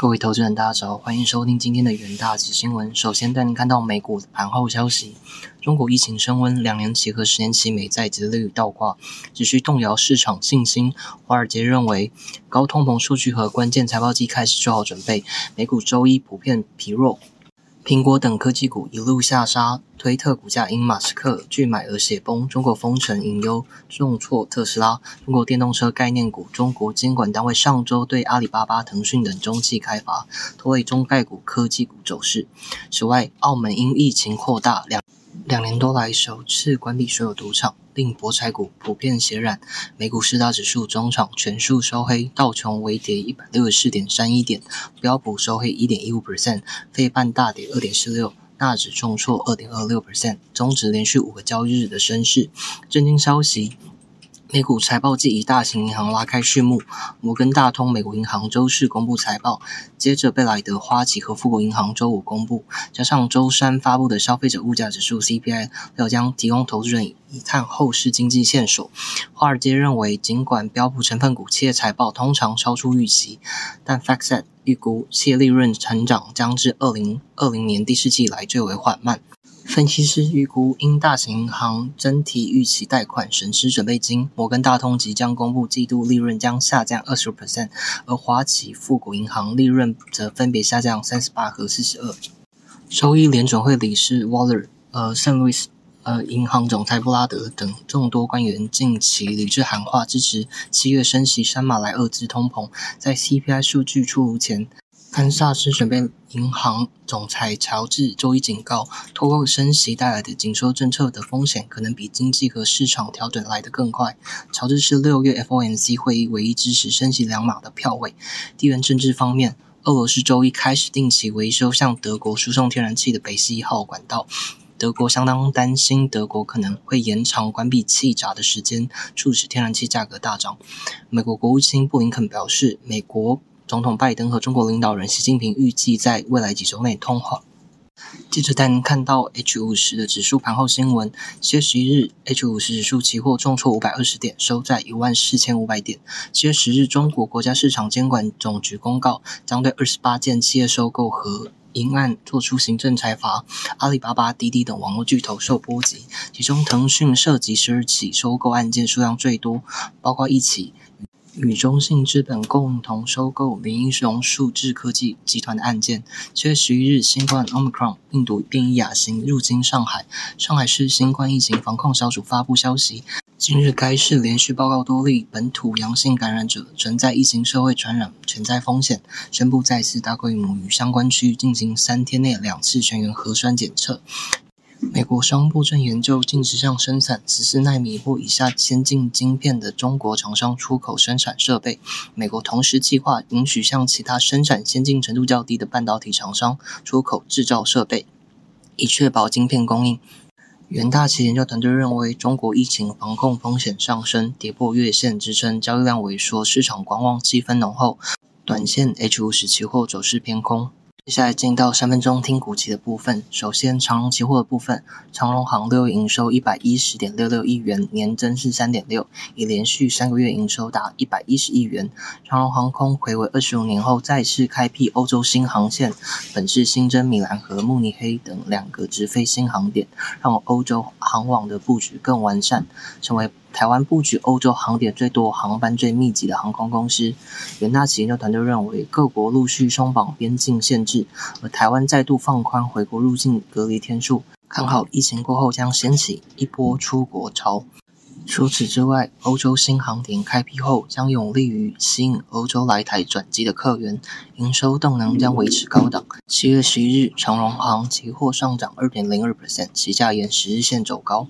各位投资人，大家早，欢迎收听今天的元大吉新闻。首先带您看到美股盘后消息：中国疫情升温，两年期和十年期美债利率倒挂，只需动摇市场信心。华尔街认为，高通膨数据和关键财报季开始做好准备。美股周一普遍疲弱。苹果等科技股一路下杀，推特股价因马斯克拒买而血崩。中国封城隐忧重挫特斯拉。中国电动车概念股，中国监管单位上周对阿里巴巴、腾讯等中企开发，拖累中概股科技股走势。此外，澳门因疫情扩大，两两年多来首次关闭所有赌场。令博彩股普遍血染，美股四大指数中场全数收黑，道琼微跌一百六十四点三一点，标普收黑一点一五 percent，费半大跌二点四六，纳指重挫二点二六 percent，终止连续五个交易日的升势。震惊消息。美股财报季以大型银行拉开序幕，摩根大通、美国银行周四公布财报，接着贝莱德、花旗和富国银行周五公布，加上周三发布的消费者物价指数 CPI，要将提供投资人一探后市经济线索。华尔街认为，尽管标普成分股企业财报通常超出预期，但 FactSet 预估企业利润成长将至二零二零年第四季来最为缓慢。分析师预估，因大型银行整体预期贷款损失准备金，摩根大通即将公布季度利润将下降二十 percent，而华企、富国银行利润则分别下降三十八和四十二。周一联准会理事 Waller、呃圣路易斯、呃银行总裁布拉德等众多官员近期理智喊话，支持七月升息三码来遏制通膨。在 CPI 数据出炉前。堪萨斯准备银行总裁乔治周一警告，脱钩升息带来的紧缩政策的风险，可能比经济和市场调整来得更快。乔治是六月 FOMC 会议唯一支持升息两码的票位。地缘政治方面，俄罗斯周一开始定期维修向德国输送天然气的北溪一号管道，德国相当担心德国可能会延长关闭气闸的时间，促使天然气价格大涨。美国国务卿布林肯表示，美国。总统拜登和中国领导人习近平预计在未来几周内通话。记者带您看到 H 五十的指数盘后新闻。七月十一日，H 五十指数期货重挫五百二十点，收在一万四千五百点。七月十日，中国国家市场监管总局公告，将对二十八件企业收购和营案作出行政裁罚。阿里巴巴、滴滴等网络巨头受波及，其中腾讯涉及十二起收购案件，数量最多，包括一起。与中信资本共同收购林英雄数字科技集团的案件。七月十一日，新冠 Omicron 病毒变异亚型入侵上海，上海市新冠疫情防控小组发布消息，今日该市连续报告多例本土阳性感染者，存在疫情社会传染潜在风险，宣布再次大规模与相关区域进行三天内两次全员核酸检测。美国商务部正研究禁止向生产十四纳米或以下先进晶片的中国厂商出口生产设备。美国同时计划允许向其他生产先进程度较低的半导体厂商出口制造设备，以确保晶片供应。元大期研究团队认为，中国疫情防控风险上升，跌破月线支撑，交易量萎缩，市场观望气氛浓厚，短线 H 五十期货走势偏空。接下来进到三分钟听股期的部分。首先，长荣期货的部分，长荣行六营收一百一十点六六亿元，年增是三点六，已连续三个月营收达一百一十亿元。长荣航空回违二十五年后再次开辟欧洲新航线，本次新增米兰和慕尼黑等两个直飞新航点，让欧洲航网的布局更完善，成为。台湾布局欧洲航点最多、航班最密集的航空公司，元大企研究团队认为，各国陆续松绑边境限制，而台湾再度放宽回国入境隔离天数，看好疫情过后将掀起一波出国潮。除此之外，欧洲新航点开辟后，将有利于吸引欧洲来台转机的客源，营收动能将维持高档。七月十一日，长荣航期货上涨二点零二 percent，期价沿十日线走高。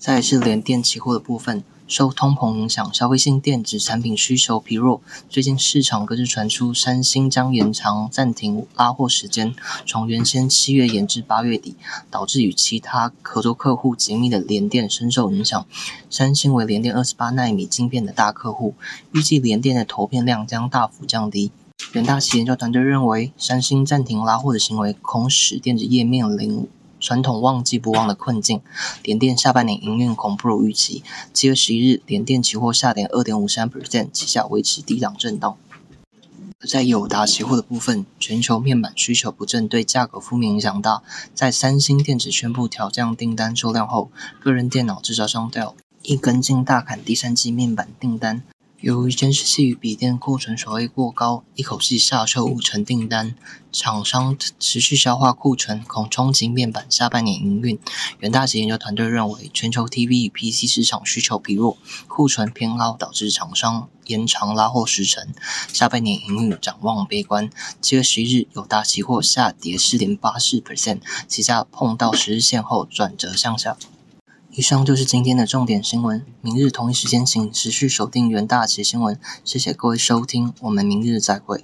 再是联电期货的部分，受通膨影响，消费性电子产品需求疲弱。最近市场更是传出三星将延长暂停拉货时间，从原先七月延至八月底，导致与其他合作客户紧密的联电深受影响。三星为联电二十八纳米晶片的大客户，预计联电的投片量将大幅降低。远大企研究团队认为，三星暂停拉货的行为恐使电子业面临。传统旺季不旺的困境，联电下半年营运恐不如预期。七月十一日，联电期货下跌二点五三 percent，旗下维持低档震荡。在友达期货的部分，全球面板需求不振对价格负面影响大。在三星电子宣布调降订单数量后，个人电脑制造商 Dell 亦跟进大砍第三季面板订单。由于监视器与笔电库存所谓过高，一口气下售五成订单，厂商持续消化库存，恐冲击面板下半年营运。元大级研究团队认为，全球 TV 与 PC 市场需求疲弱，库存偏高，导致厂商延长拉货时程，下半年营运展望悲观。七月十一日，友达期货下跌四点八四 percent，期价碰到十日线后转折向下。以上就是今天的重点新闻。明日同一时间，请持续锁定元大旗新闻。谢谢各位收听，我们明日再会。